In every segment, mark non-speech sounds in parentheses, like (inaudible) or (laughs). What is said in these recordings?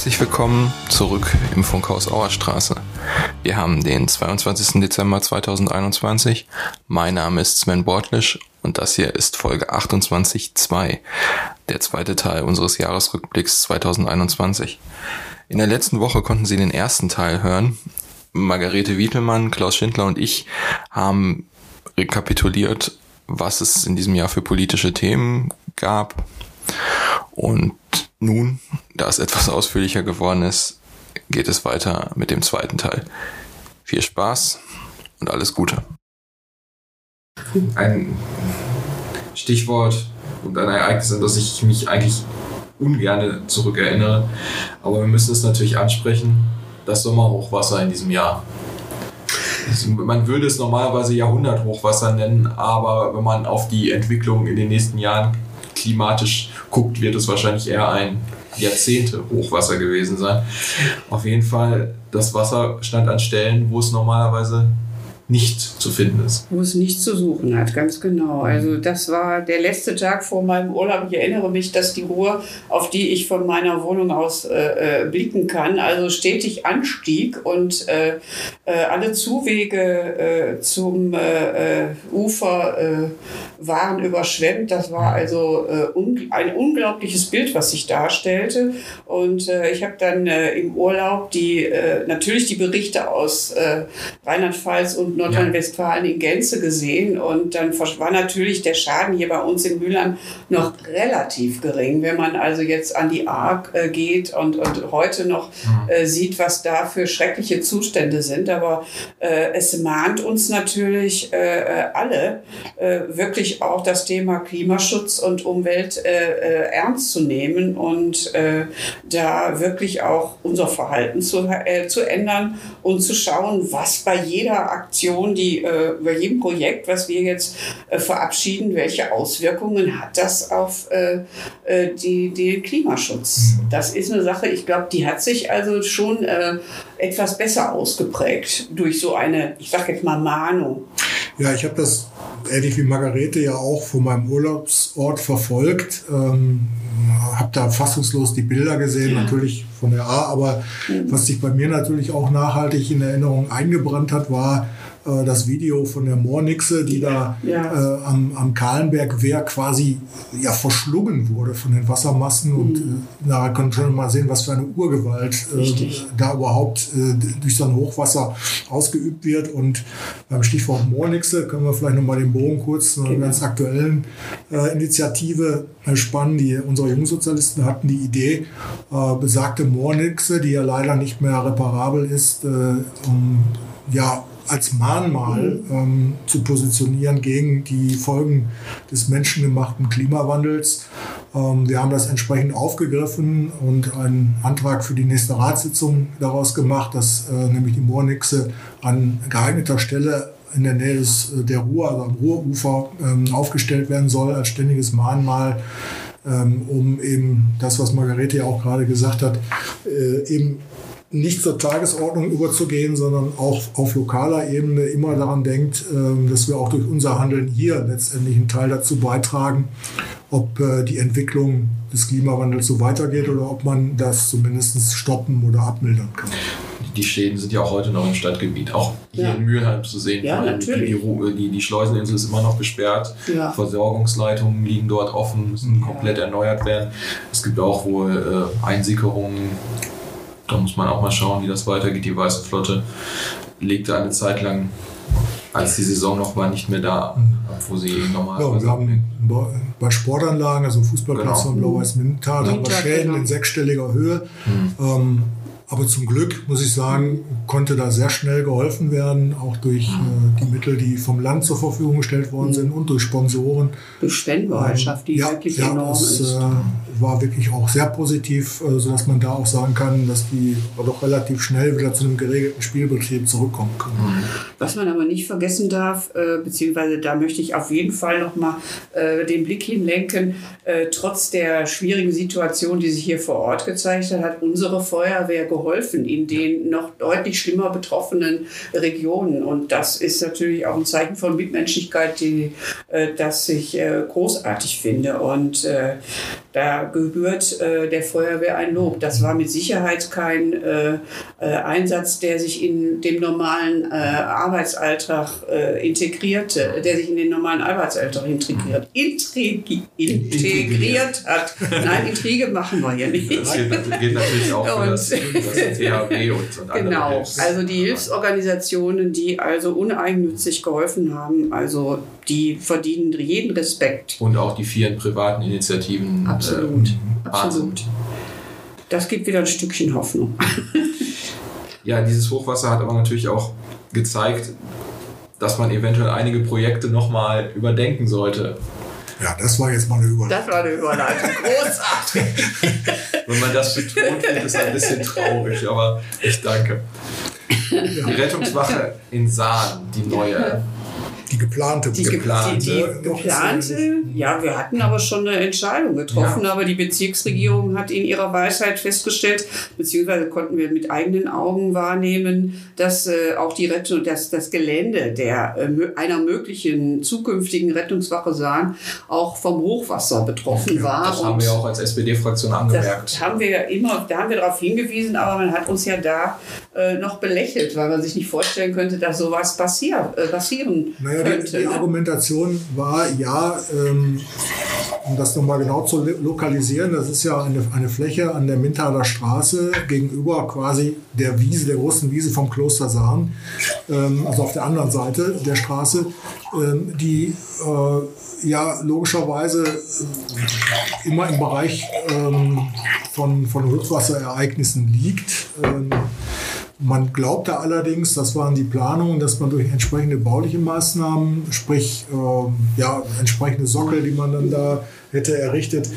Herzlich willkommen zurück im Funkhaus Auerstraße. Wir haben den 22. Dezember 2021. Mein Name ist Sven Bortlisch und das hier ist Folge 28.2, der zweite Teil unseres Jahresrückblicks 2021. In der letzten Woche konnten Sie den ersten Teil hören. Margarete Wiedelmann, Klaus Schindler und ich haben rekapituliert, was es in diesem Jahr für politische Themen gab. Und nun, da es etwas ausführlicher geworden ist, geht es weiter mit dem zweiten Teil. Viel Spaß und alles Gute. Ein Stichwort und ein Ereignis, an das ich mich eigentlich ungern zurückerinnere, aber wir müssen es natürlich ansprechen, das Sommerhochwasser in diesem Jahr. Man würde es normalerweise Jahrhunderthochwasser nennen, aber wenn man auf die Entwicklung in den nächsten Jahren klimatisch guckt, wird es wahrscheinlich eher ein Jahrzehnte Hochwasser gewesen sein. Auf jeden Fall, das Wasser stand an Stellen, wo es normalerweise nicht zu finden ist. Wo es nicht zu suchen hat, ganz genau. Also das war der letzte Tag vor meinem Urlaub. Ich erinnere mich, dass die Ruhe, auf die ich von meiner Wohnung aus äh, äh blicken kann, also stetig anstieg und äh, äh, alle Zuwege äh, zum äh, Ufer waren überschwemmt. Das war also un ein unglaubliches Bild, was sich darstellte. Und ich habe dann im Urlaub die natürlich die Berichte aus Rheinland-Pfalz und Nordrhein-Westfalen in Gänze gesehen. Und dann war natürlich der Schaden hier bei uns in Mülheim noch relativ gering. Wenn man also jetzt an die Ark äh, geht und, und heute noch mhm. äh, sieht, was da für schreckliche Zustände sind. Aber äh, es mahnt uns natürlich äh, äh alle, äh, wirklich auch das Thema Klimaschutz und Umwelt ernst zu nehmen und da wirklich auch unser Verhalten zu, zu ändern und zu schauen, was bei jeder Aktion Diskussion, die äh, über jedem Projekt, was wir jetzt äh, verabschieden, welche Auswirkungen hat das auf äh, äh die, den Klimaschutz? Mhm. Das ist eine Sache, ich glaube, die hat sich also schon äh, etwas besser ausgeprägt durch so eine, ich sage jetzt mal, Mahnung. Ja, ich habe das ähnlich wie Margarete ja auch von meinem Urlaubsort verfolgt. Ähm, habe da fassungslos die Bilder gesehen, ja. natürlich von der A, aber mhm. was sich bei mir natürlich auch nachhaltig in Erinnerung eingebrannt hat, war äh, das Video von der Moornixe, die da ja. äh, am, am Kahlenberg Wehr quasi ja, verschlungen wurde von den Wassermassen. Mhm. Und äh, da kann schon mal sehen, was für eine Urgewalt äh, da überhaupt äh, durch so ein Hochwasser ausgeübt wird. Und beim Stichwort Moornixe können wir vielleicht nochmal den Bogen kurz zu einer genau. ganz aktuellen Initiative spannen. Die, unsere Jungsozialisten hatten die Idee, besagte Moornixe, die ja leider nicht mehr reparabel ist, um ja, als Mahnmal ähm, zu positionieren gegen die Folgen des menschengemachten Klimawandels. Ähm, wir haben das entsprechend aufgegriffen und einen Antrag für die nächste Ratssitzung daraus gemacht, dass äh, nämlich die Moornixe an geeigneter Stelle in der Nähe des, äh, der Ruhr, also am Ruhrufer, ähm, aufgestellt werden soll als ständiges Mahnmal, ähm, um eben das, was Margarete ja auch gerade gesagt hat, äh, eben nicht zur Tagesordnung überzugehen, sondern auch auf lokaler Ebene immer daran denkt, ähm, dass wir auch durch unser Handeln hier letztendlich einen Teil dazu beitragen, ob äh, die Entwicklung des Klimawandels so weitergeht oder ob man das zumindest stoppen oder abmildern kann. Die Schäden sind ja auch heute noch im Stadtgebiet, auch hier ja. in Mülheim zu sehen. Ja, natürlich. Die, die, die, Schleuseninsel ist immer noch gesperrt. Ja. Versorgungsleitungen liegen dort offen, müssen komplett erneuert werden. Es gibt auch wohl äh, Einsickerungen da muss man auch mal schauen, wie das weitergeht. Die Weiße Flotte legte eine Zeit lang, als die Saison noch war, nicht mehr da, wo sie normal ja, wir haben bei Sportanlagen, also Fußballplatz genau. von Blau-Weiß-Mintal, haben wir Schäden genau. in sechsstelliger Höhe. Mhm. Ähm, aber zum Glück, muss ich sagen, konnte da sehr schnell geholfen werden, auch durch mhm. äh, die Mittel, die vom Land zur Verfügung gestellt worden mhm. sind und durch Sponsoren. Durch Spendenbereitschaft, die ja, wirklich ja, enorm das, ist. Äh, war wirklich auch sehr positiv, äh, sodass man da auch sagen kann, dass die doch relativ schnell wieder zu einem geregelten Spielbetrieb zurückkommen können. Was man aber nicht vergessen darf, äh, beziehungsweise da möchte ich auf jeden Fall nochmal äh, den Blick hinlenken, trotz der schwierigen Situation, die sich hier vor Ort gezeigt hat, hat unsere Feuerwehr geholfen in den noch deutlich schlimmer betroffenen Regionen. Und das ist natürlich auch ein Zeichen von Mitmenschlichkeit, die, das ich großartig finde. Und äh, Da gebührt äh, der Feuerwehr ein Lob. Das war mit Sicherheit kein äh, äh, Einsatz, der sich in dem normalen äh, Arbeitsalltag äh, integrierte, der sich in den normalen Arbeitsalltag integriert, intrigi, integriert hat. Nein, Intrige machen wir hier nicht. Das geht, geht natürlich auch für das, für das THW und, und Genau, Hilfs- also die Hilfsorganisationen, die also uneigennützig geholfen haben, also die verdienen jeden Respekt. Und auch die vielen privaten Initiativen. Absolut, äh, absolut. Das gibt wieder ein Stückchen Hoffnung. (laughs) Ja, dieses Hochwasser hat aber natürlich auch gezeigt, dass man eventuell einige Projekte nochmal überdenken sollte. Ja, das war jetzt mal eine Überleitung. Das war eine Überleitung. Großartig. (laughs) Wenn man das betont, wird es ein bisschen traurig, aber ich danke. Die Rettungswache in Saan, die neue. Die geplante. Die geplante, die, die ja geplante, ja, wir hatten aber schon eine Entscheidung getroffen, aber die Bezirksregierung hat in ihrer Weisheit festgestellt, beziehungsweise konnten wir mit eigenen Augen wahrnehmen, dass äh, auch die Rettung, dass das Gelände der äh, einer möglichen zukünftigen Rettungswache Sahn auch vom Hochwasser betroffen war. Das haben wir auch als SPD-Fraktion angemerkt. das haben wir ja immer, da haben wir darauf hingewiesen, aber man hat uns ja da äh, noch belächelt, weil man sich nicht vorstellen könnte, dass sowas passier, äh, passieren Naja, könnte. die, ne? Argumentation war, ja, ähm, um das nochmal genau zu lo- lokalisieren, das ist ja eine, eine Fläche an der Mintaler Straße gegenüber quasi der Wiese, der großen Wiese vom Kloster Sahn, ähm, also auf der anderen Seite der Straße, ähm, die äh, ja logischerweise äh, immer im Bereich ähm, von, von Hochwasserereignissen liegt. Man glaubte allerdings, das waren die Planungen, dass man durch entsprechende bauliche Maßnahmen, sprich ähm, ja, entsprechende Sockel, die man dann da hätte errichtet,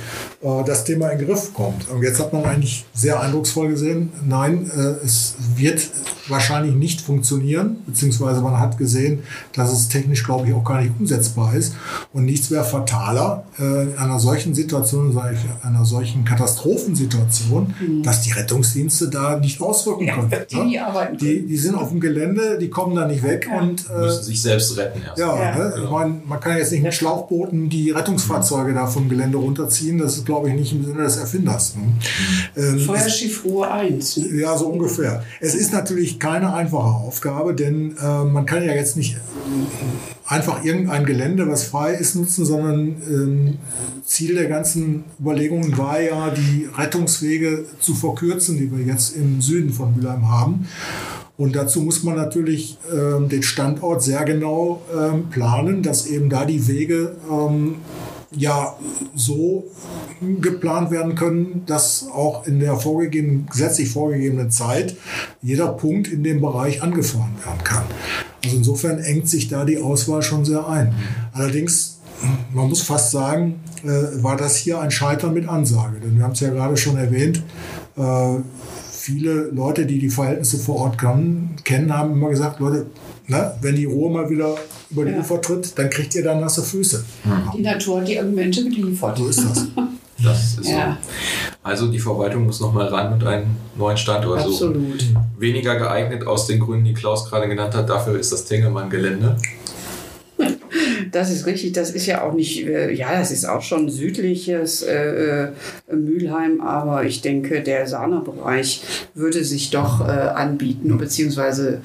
äh, das Thema in den Griff kommt. Und jetzt hat man eigentlich sehr eindrucksvoll gesehen, nein, äh, es wird wahrscheinlich nicht funktionieren, beziehungsweise man hat gesehen, dass es technisch, glaube ich, auch gar nicht umsetzbar ist. Und nichts wäre fataler äh, in einer solchen Situation, ich, einer solchen Katastrophensituation, dass die Rettungsdienste da nicht auswirken Ja, können. die nie arbeiten die, die sind auf dem Gelände, die kommen da nicht weg und äh, müssen sich selbst retten erst. ja, Ja. Ne? ich meine, man kann jetzt nicht mit Schlauchbooten die Rettungsfahrzeuge da vom Gelände runterziehen. Das ist, glaube ich, nicht im Sinne des Erfinders. Ne? Ähm, Feuerschiff Ruhe 1. Ne? ja, so ungefähr. Es ist natürlich keine einfache Aufgabe, denn äh, man kann ja jetzt nicht äh, einfach irgendein Gelände, was frei ist, nutzen, sondern ähm, Ziel der ganzen Überlegungen war ja, die Rettungswege zu verkürzen, die wir jetzt im Süden von Mülheim haben. Und dazu muss man natürlich ähm, den Standort sehr genau ähm, planen, dass eben da die Wege ähm, ja so geplant werden können, dass auch in der vorgegebenen, gesetzlich vorgegebenen Zeit jeder Punkt in dem Bereich angefahren werden kann. Also insofern engt sich da die Auswahl schon sehr ein. Allerdings, man muss fast sagen, äh, war das hier ein Scheitern mit Ansage. Denn wir haben es ja gerade schon erwähnt, äh, viele Leute, die die Verhältnisse vor Ort kann, kennen, haben immer gesagt, Leute, ne, wenn die Ruhe mal wieder über die Ja. Ufer tritt, dann kriegt ihr dann nasse Füße. Die Natur hat die Argumente geliefert. So ist das. (laughs) Das ist Ja. so. Also die Verwaltung muss nochmal ran und einen neuen Standort suchen. Absolut. Weniger geeignet aus den Gründen, die Klaus gerade genannt hat. Dafür ist das Tengelmann-Gelände. (laughs) Das ist richtig. Das ist ja auch nicht, äh, ja, das ist auch schon südliches äh, äh, Mülheim, aber ich denke, der Sahner-Bereich würde sich doch äh, anbieten, beziehungsweise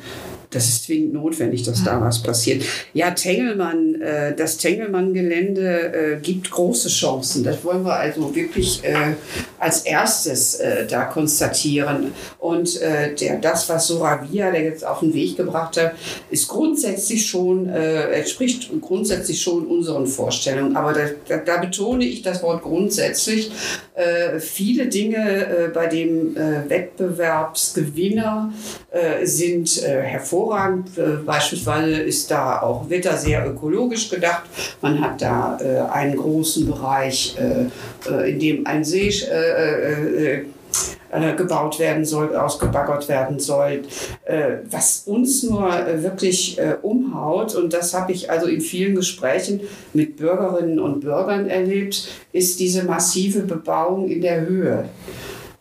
das ist zwingend notwendig, dass da was passiert. Ja, Tengelmann, äh, das Tengelmann-Gelände äh, gibt große Chancen. Das wollen wir also wirklich äh, als erstes äh, da konstatieren. Und äh, der, das, was Soravia, der jetzt auf den Weg gebracht hat, ist grundsätzlich schon, äh, entspricht grundsätzlich schon unseren Vorstellungen. Aber da, da, da betone ich das Wort grundsätzlich. Viele Dinge bei dem Wettbewerbsgewinner sind äh, hervorragend. Äh, beispielsweise ist da auch Wetter sehr ökologisch gedacht. Man hat da äh, einen großen Bereich, äh, in dem ein See gebaut werden soll, ausgebaggert werden soll. Was uns nur wirklich umhaut, und das habe ich also in vielen Gesprächen mit Bürgerinnen und Bürgern erlebt, ist diese massive Bebauung in der Höhe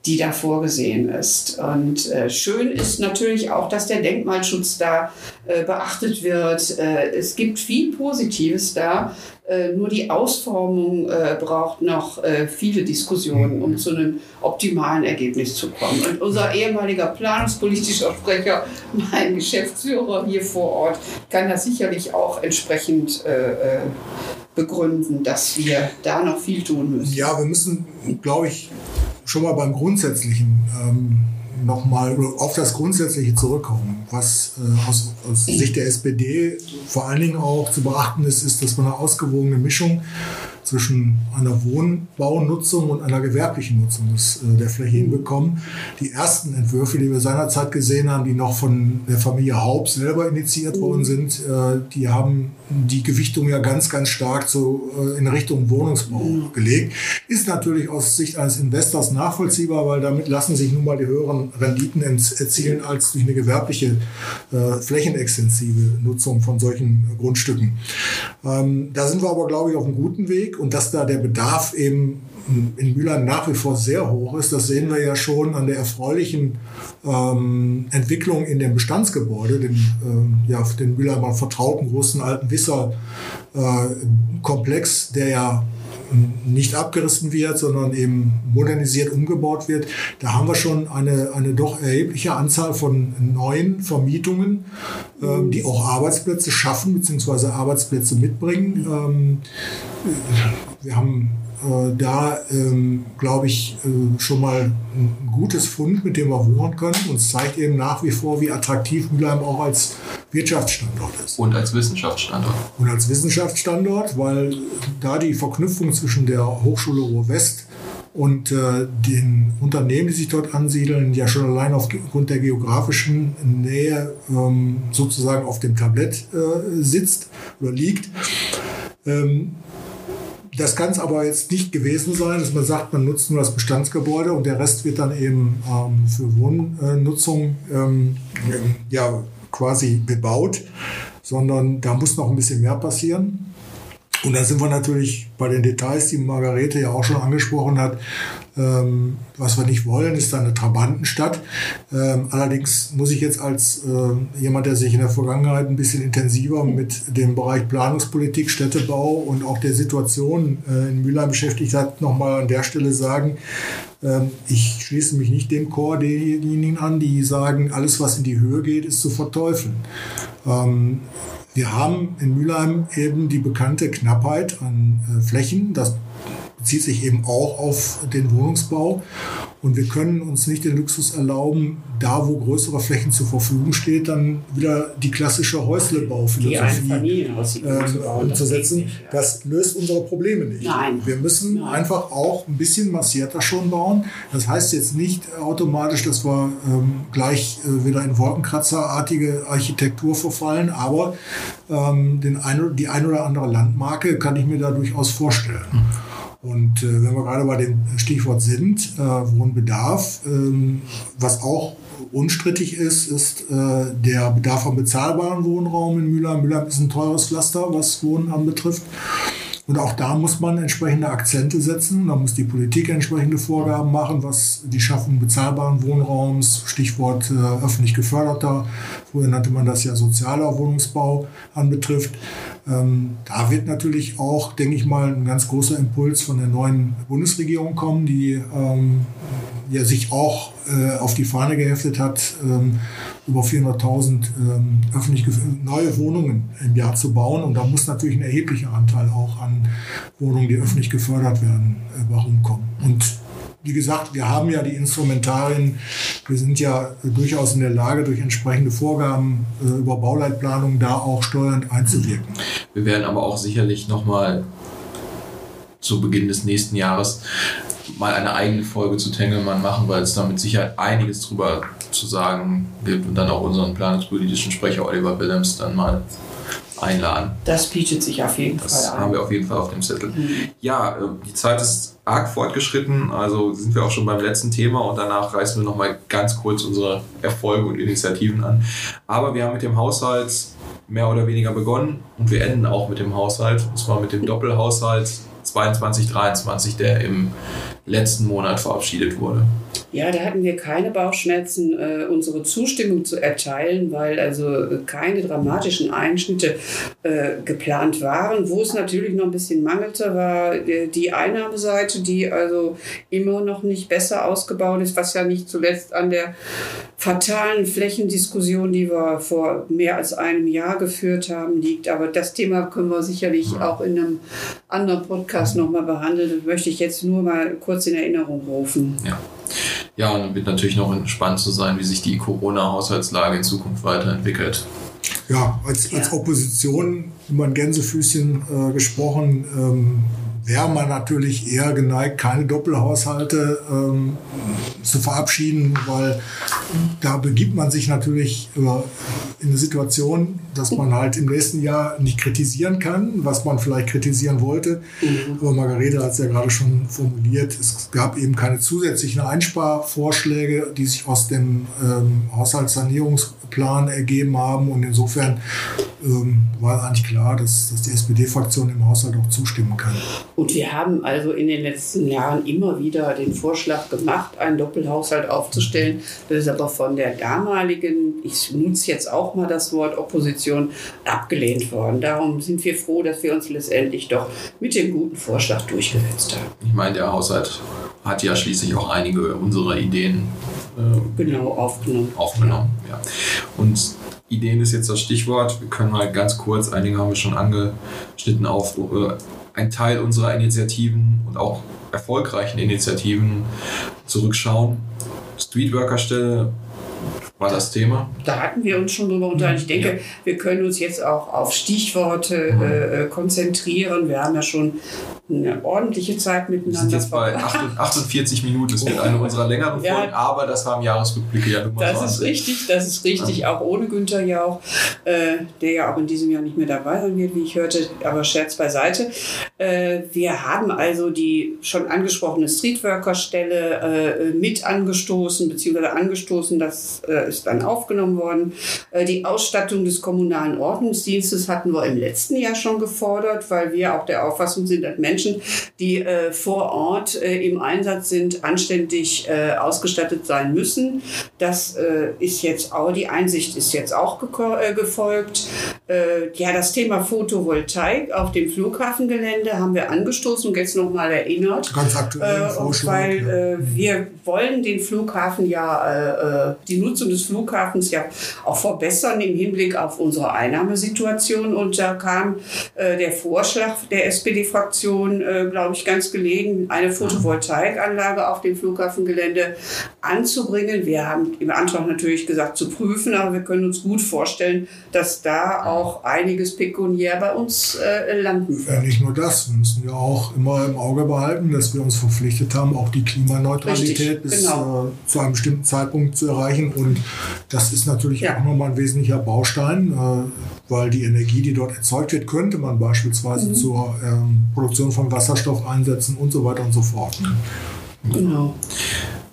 die da vorgesehen ist. Und äh, schön ist natürlich auch, dass der Denkmalschutz da äh, beachtet wird. Äh, es gibt viel Positives da. Äh, nur die Ausformung äh, braucht noch äh, viele Diskussionen, um zu einem optimalen Ergebnis zu kommen. Und unser ehemaliger planungspolitischer Sprecher, (laughs) mein Geschäftsführer hier vor Ort, kann das sicherlich auch entsprechend begründen, dass wir da noch viel tun müssen. Ja, wir müssen, glaube ich, schon mal beim Grundsätzlichen ähm, nochmal auf das Grundsätzliche zurückkommen. Was äh, aus, aus, Sicht der SPD vor allen Dingen auch zu beachten ist, ist, dass man eine ausgewogene Mischung zwischen einer Wohnbaunutzung und einer gewerblichen Nutzung des, äh, der Fläche hinbekommen. Die ersten Entwürfe, die wir seinerzeit gesehen haben, die noch von der Familie Haupt selber initiiert worden sind, äh, die haben die Gewichtung ja ganz, ganz stark so äh, in Richtung Wohnungsbau mhm. gelegt. Ist natürlich aus Sicht eines Investors nachvollziehbar, weil damit lassen sich nun mal die höheren Renditen erzielen als durch eine gewerbliche äh, flächenextensive Nutzung von solchen Grundstücken. Ähm, da sind wir aber, glaube ich, auf einem guten Weg und dass da der Bedarf eben in Mülheim nach wie vor sehr hoch ist, das sehen wir ja schon an der erfreulichen ähm, Entwicklung in dem Bestandsgebäude, den, ähm, ja, den Mülheimer vertrauten großen alten Wisser-Komplex, äh, der ja nicht abgerissen wird, sondern eben modernisiert umgebaut wird. Da haben wir schon eine, eine doch erhebliche Anzahl von neuen Vermietungen, ähm, die auch Arbeitsplätze schaffen bzw. Arbeitsplätze mitbringen. Ähm, wir haben äh, da, ähm, glaube ich, äh, schon mal ein gutes Fund, mit dem wir wohnen können. Und es zeigt eben nach wie vor, wie attraktiv Mülheim auch als Wirtschaftsstandort ist. Und als Wissenschaftsstandort. Und als Wissenschaftsstandort, weil da die Verknüpfung zwischen der Hochschule Ruhr-West und äh, den Unternehmen, die sich dort ansiedeln, ja schon allein aufgrund der geografischen Nähe ähm, sozusagen auf dem Tablett äh, sitzt oder liegt. Ähm, das kann es aber jetzt nicht gewesen sein, dass man sagt, man nutzt nur das Bestandsgebäude und der Rest wird dann eben ähm, für Wohnnutzung ähm, ja, quasi bebaut, sondern da muss noch ein bisschen mehr passieren. Und da sind wir natürlich bei den Details, die Margarete ja auch schon angesprochen hat. Ähm, was wir nicht wollen, ist eine Trabantenstadt. Ähm, allerdings muss ich jetzt als äh, jemand, der sich in der Vergangenheit ein bisschen intensiver mit dem Bereich Planungspolitik, Städtebau und auch der Situation äh, in Mülheim beschäftigt hat, nochmal an der Stelle sagen, ähm, ich schließe mich nicht dem Chor derjenigen an, die sagen, alles, was in die Höhe geht, ist zu verteufeln. Wir haben in Mülheim eben die bekannte Knappheit an äh, Flächen. Das bezieht sich eben auch auf den Wohnungsbau. Und wir können uns nicht den Luxus erlauben, da wo größere Flächen zur Verfügung steht, dann wieder die klassische Häuslebauphilosophie äh, umzusetzen. Das löst unsere Probleme nicht. Nein. Wir müssen Nein. einfach auch ein bisschen massierter schon bauen. Das heißt jetzt nicht automatisch, dass wir ähm, gleich äh, wieder in Wolkenkratzerartige Architektur verfallen, aber ähm, den ein, die ein oder andere Landmarke kann ich mir da durchaus vorstellen. Mhm. Und äh, wenn wir gerade bei dem Stichwort sind, äh, Wohnbedarf, ähm, was auch unstrittig ist, ist äh, der Bedarf an bezahlbaren Wohnraum in Mülheim. Mülheim ist ein teures Pflaster, was Wohnen anbetrifft. Und auch da muss man entsprechende Akzente setzen. Da muss die Politik entsprechende Vorgaben machen, was die Schaffung bezahlbaren Wohnraums, Stichwort äh, öffentlich geförderter, früher nannte man das ja sozialer Wohnungsbau, anbetrifft. Ähm, da wird natürlich auch, denke ich mal, ein ganz großer Impuls von der neuen Bundesregierung kommen, die ähm, ja sich auch äh, auf die Fahne geheftet hat, ähm, über 400.000 ähm, öffentliche neue Wohnungen im Jahr zu bauen. Und da muss natürlich ein erheblicher Anteil auch an Wohnungen, die öffentlich gefördert werden, äh, rumkommen. Und wie gesagt, wir haben ja die Instrumentarien, wir sind ja durchaus in der Lage, durch entsprechende Vorgaben äh, über Bauleitplanung da auch steuernd einzuwirken. Wir werden aber auch sicherlich nochmal zu Beginn des nächsten Jahres mal eine eigene Folge zu Tengelmann machen, weil es da mit Sicherheit einiges drüber zu sagen gibt und dann auch unseren planungspolitischen Sprecher Oliver Willems dann mal einladen. Das bietet sich auf jeden das Fall an. Das haben wir auf jeden Fall auf dem Zettel. Mhm. Ja, äh, die Zeit ist arg fortgeschritten, also sind wir auch schon beim letzten Thema und danach reißen wir nochmal ganz kurz unsere Erfolge und Initiativen an. Aber wir haben mit dem Haushalt mehr oder weniger begonnen und wir enden auch mit dem Haushalt, und zwar mit dem Doppelhaushalt 22, 23, der im letzten Monat verabschiedet wurde. Ja, da hatten wir keine Bauchschmerzen, äh, unsere Zustimmung zu erteilen, weil also keine dramatischen Einschnitte äh, geplant waren. Wo es natürlich noch ein bisschen mangelte, war äh, die Einnahmeseite, die also immer noch nicht besser ausgebaut ist, was ja nicht zuletzt an der fatalen Flächendiskussion, die wir vor mehr als einem Jahr geführt haben, liegt. Aber das Thema können wir sicherlich auch in einem anderen Podcast nochmal behandeln. Das möchte ich jetzt nur mal kurz in Erinnerung rufen. Ja. Ja, und dann wird natürlich noch spannend zu sein, wie sich die Corona-Haushaltslage in Zukunft weiterentwickelt. Ja, als, als Opposition, über ein Gänsefüßchen äh, gesprochen, ähm, wäre man natürlich eher geneigt, keine Doppelhaushalte ähm, zu verabschieden, weil da begibt man sich natürlich in eine Situation, dass man halt im nächsten Jahr nicht kritisieren kann, was man vielleicht kritisieren wollte. Mhm. Aber Margarete hat es ja gerade schon formuliert, es gab eben keine zusätzlichen Einsparvorschläge, die sich aus dem ähm, Haushaltssanierungsplan ergeben haben. Und insofern ähm, war eigentlich klar, dass, dass die SPD-Fraktion im Haushalt auch zustimmen kann. Und wir haben also in den letzten Jahren immer wieder den Vorschlag gemacht, einen Doppelhaushalt aufzustellen. Das ist aber von der damaligen, ich nutze jetzt auch mal das Wort Opposition, abgelehnt worden. Darum sind wir froh, dass wir uns letztendlich doch mit dem guten Vorschlag durchgesetzt haben. Ich meine, der Haushalt hat ja schließlich auch einige unserer Ideen äh, genau aufgenommen. Aufgenommen, ja. Und Ideen ist jetzt das Stichwort. Wir können mal ganz kurz, einige haben wir schon angeschnitten, auf äh, ein Teil unserer Initiativen und auch erfolgreichen Initiativen zurückschauen. Streetworker-Stelle war das Thema. Da hatten wir uns schon drüber unterhalten. Ich denke, ja. wir können uns jetzt auch auf Stichworte mhm. äh, konzentrieren. Wir haben ja schon eine ordentliche Zeit miteinander. Wir sind jetzt bei 48 Minuten. Das wird eine unserer längeren ja, Folgen, aber das haben Jahresrückblicke ja nun mal Das so ist richtig, das ist richtig, ja. auch ohne Günther Jauch, äh, der ja auch in diesem Jahr nicht mehr dabei sein wird, wie ich hörte, aber Scherz beiseite. Äh, wir haben also die schon angesprochene Streetworker-Stelle äh, mit angestoßen, beziehungsweise angestoßen, das äh, ist dann aufgenommen worden. Äh, die Ausstattung des kommunalen Ordnungsdienstes hatten wir im letzten Jahr schon gefordert, weil wir auch der Auffassung sind, dass Menschen Menschen, die äh, vor Ort äh, im Einsatz sind, anständig äh, ausgestattet sein müssen. Das äh, ist jetzt auch, die Einsicht ist jetzt auch äh, gefolgt. Äh, ja, das Thema Photovoltaik auf dem Flughafengelände haben wir angestoßen und jetzt nochmal erinnert. Ganz aktuell. weil ja. wir wollen den Flughafen ja, die Nutzung des Flughafens ja auch verbessern im Hinblick auf unsere Einnahmesituation. Und da kam der Vorschlag der SPD-Fraktion, äh, glaube ich, ganz gelegen, eine Photovoltaikanlage auf dem Flughafengelände anzubringen. Wir haben im Antrag natürlich gesagt, zu prüfen, aber wir können uns gut vorstellen, dass da auch einiges pekuniär bei uns äh, landen wird. Ja, nicht nur das, wir müssen ja auch immer im Auge behalten, dass wir uns verpflichtet haben, auch die Klimaneutralität Richtig, bis genau. äh, zu einem bestimmten Zeitpunkt zu erreichen. Und das ist natürlich ja. auch nochmal ein wesentlicher Baustein, äh, weil die Energie, die dort erzeugt wird, könnte man beispielsweise mhm. zur ähm, Produktion von Wasserstoff einsetzen und so weiter und so fort. Genau.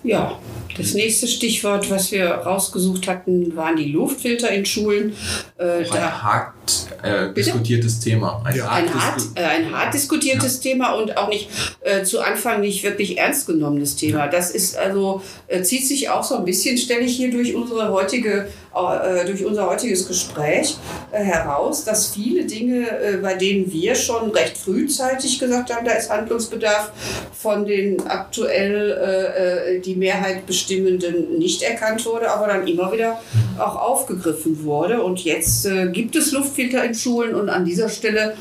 Ja, das nächste Stichwort, was wir rausgesucht hatten, waren die Luftfilter in Schulen. Äh, hart äh, diskutiertes Thema. Ein, ja. hart, ein, hart, äh, ein hart diskutiertes ja. Thema und auch nicht äh, zu Anfang nicht wirklich ernst genommenes Thema. Ja. Das ist also, äh, zieht sich auch so ein bisschen, stelle ich hier durch unsere heutige äh, durch unser heutiges Gespräch äh, heraus, dass viele Dinge, bei denen wir schon recht frühzeitig gesagt haben, da ist Handlungsbedarf, von den aktuell die Mehrheit bestimmenden nicht erkannt wurde, aber dann immer wieder auch aufgegriffen wurde. Und jetzt gibt es Luftfilter in Schulen und an dieser Stelle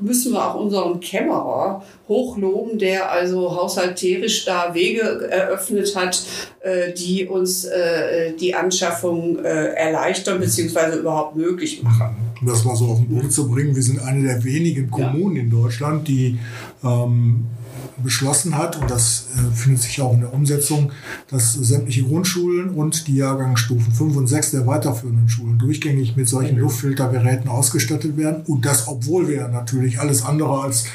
müssen wir auch unseren Kämmerer hochloben, der also haushalterisch da Wege eröffnet hat, äh, die uns äh, die Anschaffung äh, erleichtern bzw. überhaupt möglich machen. Um das mal so auf den Boden zu bringen, wir sind eine der wenigen Kommunen ja. in Deutschland, die ähm, beschlossen hat, und das äh, findet sich auch in der Umsetzung, dass sämtliche Grundschulen und die Jahrgangsstufen 5 und 6 der weiterführenden Schulen durchgängig mit solchen Luftfiltergeräten ausgestattet werden. Und das, obwohl wir natürlich alles andere als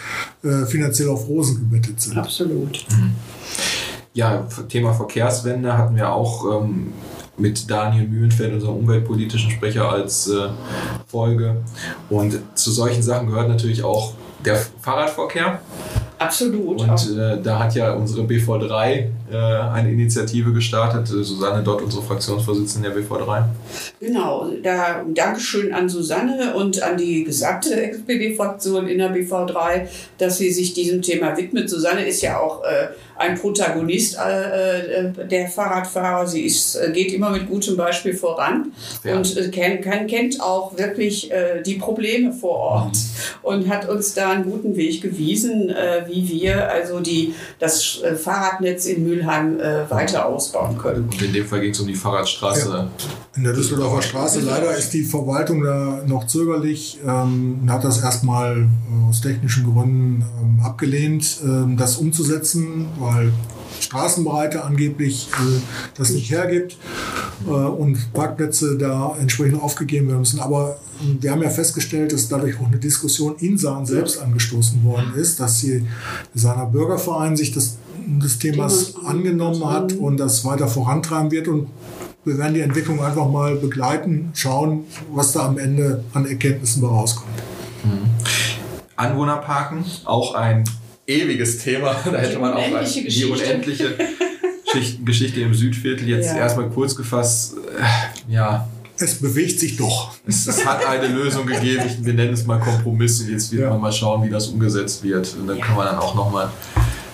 äh, finanziell auf Rosen gebettet sind. Absolut. Mhm. Ja, Thema Verkehrswende hatten wir auch ähm, mit Daniel Mühlenfeld, unserem umweltpolitischen Sprecher, als äh, Folge. Und zu solchen Sachen gehört natürlich auch der Fahrradverkehr. Absolut. Und äh, da hat ja unsere BV3 äh, eine Initiative gestartet. Susanne Dott, unsere Fraktionsvorsitzende der BV3. Genau, da Dankeschön an Susanne und an die gesamte SPD-Fraktion in der BV3, dass sie sich diesem Thema widmet. Susanne ist ja auch äh, ein Protagonist äh, äh, der Fahrradfahrer. Sie ist, äh, geht immer mit gutem Beispiel voran ja. und äh, kennt, kann, kennt auch wirklich äh, die Probleme vor Ort und hat uns da einen guten Weg gewiesen, äh, wie wir also die, das Fahrradnetz in Mülheim äh, weiter ausbauen können. Und in dem Fall ging es um die Fahrradstraße. Ja. In der Düsseldorfer Straße. Leider ist die Verwaltung da noch zögerlich ähm, hat das erstmal aus technischen Gründen ähm, abgelehnt, ähm, das umzusetzen, weil Straßenbreite angeblich äh, das nicht hergibt äh, und Parkplätze da entsprechend aufgegeben werden müssen. Aber äh, wir haben ja festgestellt, dass dadurch auch eine Diskussion in Sahn selbst angestoßen worden ist, dass sie seiner Bürgerverein sich das, des Themas angenommen hat und das weiter vorantreiben wird und wir werden die Entwicklung einfach mal begleiten, schauen, was da am Ende an Erkenntnissen rauskommt. Mhm. Anwohnerparken, auch ein ewiges Thema. (laughs) Da hätte man auch die die unendliche Geschichte im Südviertel jetzt ja. erstmal kurz gefasst. Äh, ja. Es bewegt sich doch. Es, es hat eine Lösung gegeben. wir nennen es mal Kompromiss. Und jetzt wird ja. man mal schauen, wie das umgesetzt wird. Und dann ja. kann man dann auch nochmal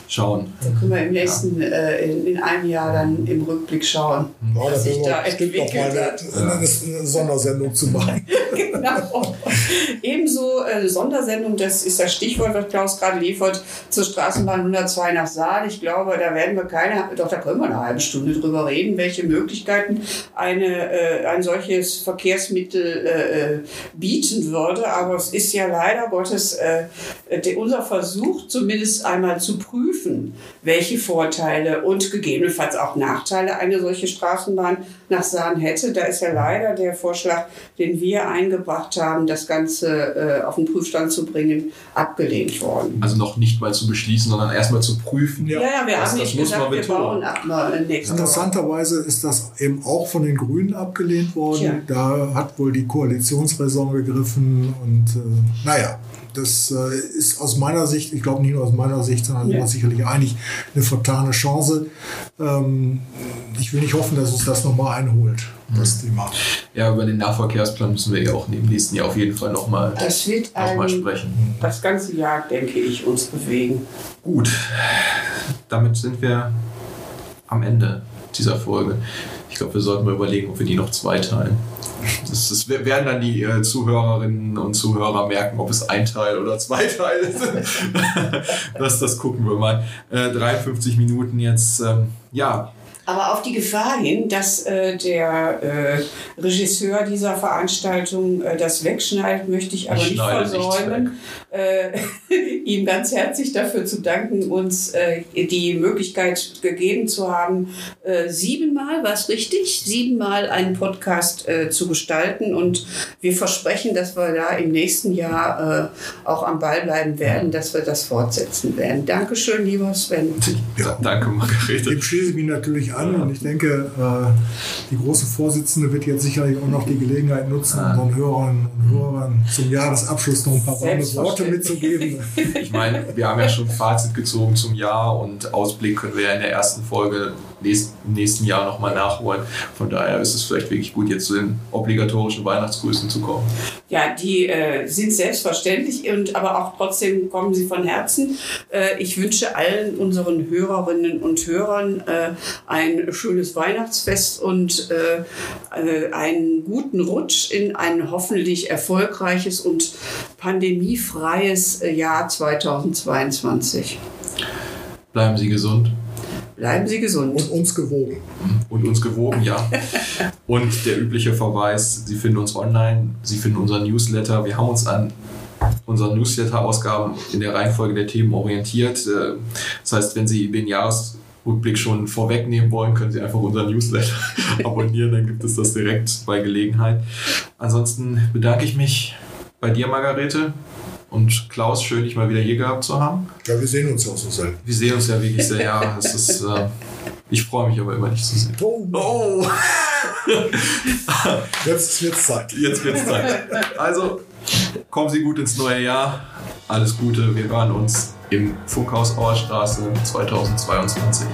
schauen. Da können wir im nächsten, ja. äh, in, in, einem Jahr dann im Rückblick schauen, ja, was sich da entwickelt hat. Eine, eine, Sondersendung zu machen. (laughs) genau. Ebenso äh, Sondersendung, das ist das Stichwort, was Klaus gerade liefert, zur Straßenbahn 102 nach Saal. Ich glaube, da werden wir keine, doch da können wir eine halbe Stunde drüber reden, welche Möglichkeiten eine, äh, ein solches Verkehrsmittel äh, äh bieten würde. Aber es ist ja leider Gottes äh, unser Versuch, zumindest einmal zu prüfen, prüfen, welche Vorteile und gegebenenfalls auch Nachteile eine solche Straßenbahn nach Sahn hätte. Da ist ja leider der Vorschlag, den wir eingebracht haben, das Ganze äh, auf den Prüfstand zu bringen, abgelehnt worden. Also noch nicht mal zu beschließen, sondern erstmal zu prüfen. Ja, ja, wir das, haben nicht gesagt, wir bauen ab mal Interessanterweise ist das eben auch von den Grünen abgelehnt worden. Tja. Da hat wohl die Koalitionsräson gegriffen und äh, naja, das äh, ist aus meiner Sicht, ich glaube nicht nur aus meiner Sicht, sondern ja. Sicherlich einig, eine vertane Chance. Ähm, ich will nicht hoffen, dass uns das nochmal einholt, das mhm. Thema. Ja, über den Nahverkehrsplan müssen wir ja auch im nächsten Jahr auf jeden Fall nochmal noch sprechen. Das ganze Jahr, denke ich, uns bewegen. Gut, damit sind wir am Ende dieser Folge. Ich glaube, wir sollten mal überlegen, ob wir die noch zweiteilen. Das, das werden dann die äh, Zuhörerinnen und Zuhörer merken, ob es ein Teil oder zwei Teile sind. (laughs) das, das gucken wir mal. Äh, 53 Minuten jetzt. Ähm, ja, aber auf die Gefahr hin, dass äh, der äh, Regisseur dieser Veranstaltung äh, das wegschneidet, möchte ich aber ich nicht versäumen, äh, (laughs) ihm ganz herzlich dafür zu danken, uns äh, die Möglichkeit gegeben zu haben, äh, siebenmal, war es richtig, siebenmal einen Podcast äh, zu gestalten. Und wir versprechen, dass wir da im nächsten Jahr äh, auch am Ball bleiben werden, dass wir das fortsetzen werden. Dankeschön, lieber Sven. Ja, danke, Margarete. Ich schließe mich natürlich an und ich denke, äh, die große Vorsitzende wird jetzt sicherlich auch noch die Gelegenheit nutzen, unseren Hörern und Hörern zum Jahresabschluss noch ein paar warme Worte mitzugeben. Ich meine, wir haben ja schon Fazit gezogen zum Jahr und Ausblick können wir ja in der ersten Folge nächsten, nächsten Jahr nochmal nachholen. Von daher ist es vielleicht wirklich gut, jetzt zu den obligatorischen Weihnachtsgrüßen zu kommen. Ja, die äh, sind selbstverständlich und aber auch trotzdem kommen sie von Herzen. Äh, ich wünsche allen unseren Hörerinnen und Hörern äh, ein schönes Weihnachtsfest und äh, äh, einen guten Rutsch in ein hoffentlich erfolgreiches und pandemiefreies äh, Jahr 2022. Bleiben Sie gesund. Bleiben Sie gesund. Und uns gewogen. Und uns gewogen, ja. (laughs) Und der übliche Verweis, Sie finden uns online, Sie finden unseren Newsletter. Wir haben uns an unseren Newsletter-Ausgaben in der Reihenfolge der Themen orientiert. Äh, das heißt, wenn Sie den Jahresrückblick schon vorwegnehmen wollen, können Sie einfach unseren Newsletter (laughs) abonnieren, dann gibt es das direkt bei Gelegenheit. Ansonsten bedanke ich mich bei dir, Margarete. Und Klaus, schön, dich mal wieder hier gehabt zu haben. Ja, wir sehen uns ja auch so selten. Wir sehen uns ja wirklich sehr, ja. Es ist, äh, ich freue mich aber immer, dich zu sehen. Oh! oh. Jetzt wird's Zeit. Jetzt wird's Zeit. Also, kommen Sie gut ins neue Jahr. Alles Gute, wir hören uns. im Funkhaus Auerstraße 2022.